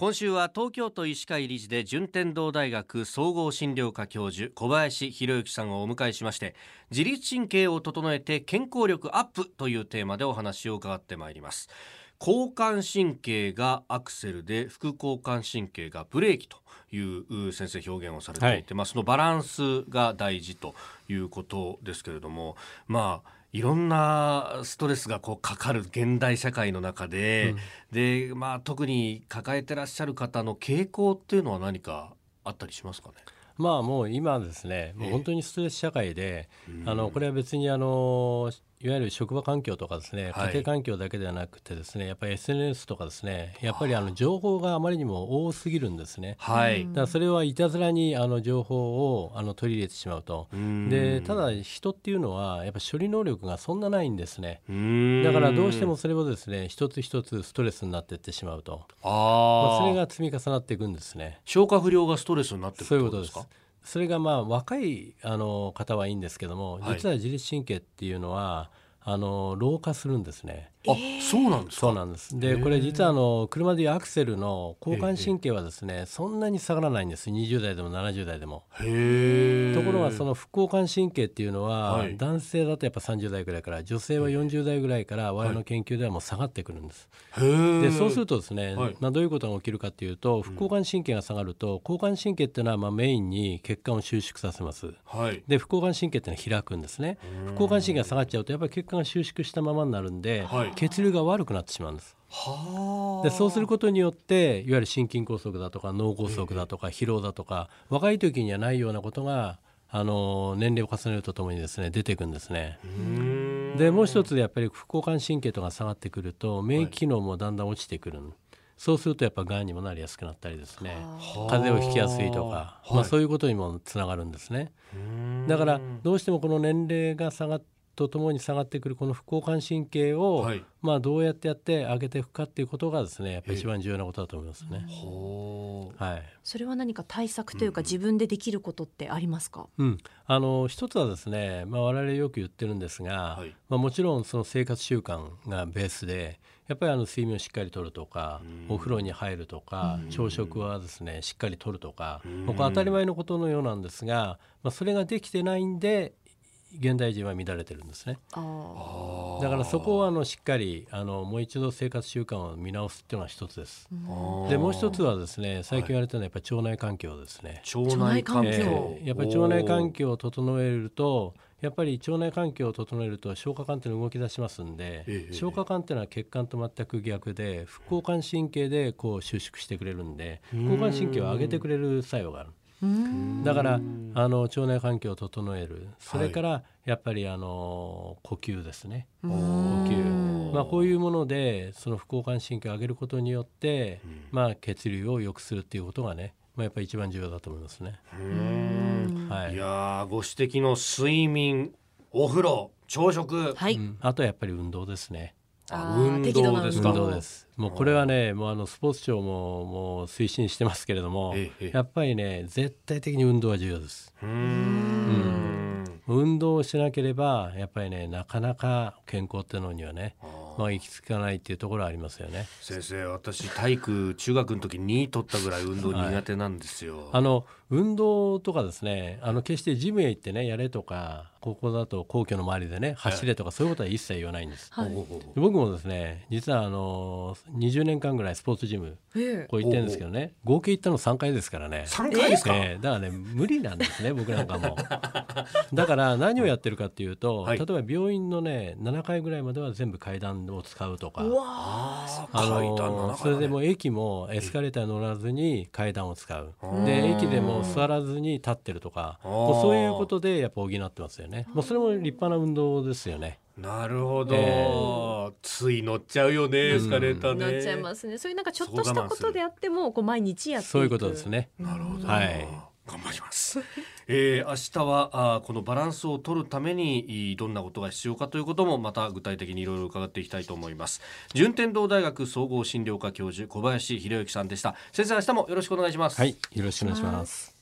今週は東京都医師会理事で順天堂大学総合診療科教授小林博之さんをお迎えしまして自律神経を整えて健康力アップというテーマでお話を伺ってまいります。交感神経がアクセルで副交感神経がブレーキという先生表現をされていて、はい、まあ、そのバランスが大事ということですけれどもまあいろんなストレスがこうかかる現代社会の中で、うん、でまあ特に抱えてらっしゃる方の傾向っていうのは何かあったりしますかね？まあもう今ですね、もう本当にストレス社会で、あのこれは別にあのいわゆる職場環境とかですね、家庭環境だけではなくてですね、やっぱり SNS とかですね、やっぱりあの情報があまりにも多すぎるんですね。はい。だからそれはいたずらにあの情報をあの取り入れてしまうと。で、ただ人っていうのはやっぱ処理能力がそんなないんですね。だからどうしてもそれをですね、一つ一つストレスになっていってしまうと。あ、まあ、それが積み重なっていくんですね。消化不良がストレスになってくるそういうことです。それがまあ若いあの方はいいんですけども、実は自律神経っていうのはあの老化するんですね。あ、そうなんですそうなんです。で、これ実はあの車でいうアクセルの交感神経はですね、そんなに下がらないんです。20代でも70代でも。ところがその副交感神経っていうのは、はい、男性だとやっぱ30代ぐらいから、女性は40代ぐらいから我々の研究ではもう下がってくるんです。で、そうするとですね、はい、まあどういうことが起きるかっていうと、副交感神経が下がると、交感神経っていうのはまあメインに血管を収縮させます。はい、で、副交感神経っていうのは開くんですね。副交感神経が下がっちゃうとやっぱり血管が収縮したままになるんで、はい、血流が悪くなってしまうんです。でそうすることによっていわゆる心筋梗塞だとか脳梗塞だとか疲労だとか若い時にはないようなことがあの年齢を重ねるとともにですね出てくるんですね。でもう一つやっぱり副交感神経とか下がってくると免疫機能もだんだん落ちてくる。はいそうするとやっぱがんにもなりやすくなったりですね。風邪をひきやすいとか、まあ、そういうことにもつながるんですね。だからどうしてもこの年齢が下がっとともに下がってくるこの副交感神経を、はい、まあどうやってやって上げていくかっていうことがですねやっぱり一番重要なことだと思いますね。はい。それは何か対策というか、自分でできることってありますか？うん、あの一つはですね、まあ我々よく言ってるんですが、はい、まあもちろんその生活習慣がベースで。やっぱりあの睡眠をしっかりとるとか、お風呂に入るとか、朝食はですねしっかりとるとか、これ当たり前のことのようなんですが、まあ、それができてないんで現代人は乱れてるんですね。だからそこはあのしっかりあのもう一度生活習慣を見直すっていうのは一つです。でもう一つはですね最近言われたのはやっぱり腸内環境ですね、腸内環境、えー、やっぱり腸内環境を整えるとやっぱり腸内環境を整えると消化管っていうのが動き出しますんで、ええ、消化管っていうのは血管と全く逆で副交感神経でこう収縮してくれるんで副交感神経を上げてくれる作用があるだからあの腸内環境を整える。それからやっぱりあの呼吸ですね、呼吸、まあ、こういうものでその副交感神経を上げることによって、まあ、血流を良くするっていうことがね、まあ、やっぱり一番重要だと思いますね。はい、いやご指摘の睡眠お風呂朝食、はい、うん、あとはやっぱり運動ですね。運動です運動です。もうこれはね、もうあのスポーツ庁ももう推進してますけれども、やっぱりね絶対的に運動は重要です。うん。運動をしなければやっぱりねなかなか健康っていうのにはね。まあ、行き着かないっていうところありますよね先生私体育中学の時2位取ったぐらい運動苦手なんですよ、はい、あの運動とかですねあの決してジムへ行ってねやれとかここだと皇居の周りでね走れとかそういうことは一切言わないんです、はい、僕もですね実はあの20年間ぐらいスポーツジムこう行ってるんですけどね合計行ったの3回ですからね。3回ですか、えー、だからね無理なんですね僕なんかも。だから何をやってるかっていうと、はい、例えば病院のね7回ぐらいまでは全部階段を使うとか。あのそれでも駅もエスカレーター乗らずに階段を使う。で駅でも座らずに立ってるとか。そういうことでやっぱ補ってますよねもうそれも立派な運動ですよね。なるほど、えー、つい乗っちゃうよねエスカレーターね、乗っちゃいますね。そういうなんかちょっとしたことであってもこう毎日やってそういうことですね。なるほど、はい。頑張ります。えー、明日はあこのバランスを取るためにどんなことが必要かということもまた具体的にいろいろ伺っていきたいと思います。順天堂大学総合診療科教授小林博之さんでした。先生明日もよろしくお願いします。はい、よろしくお願いします。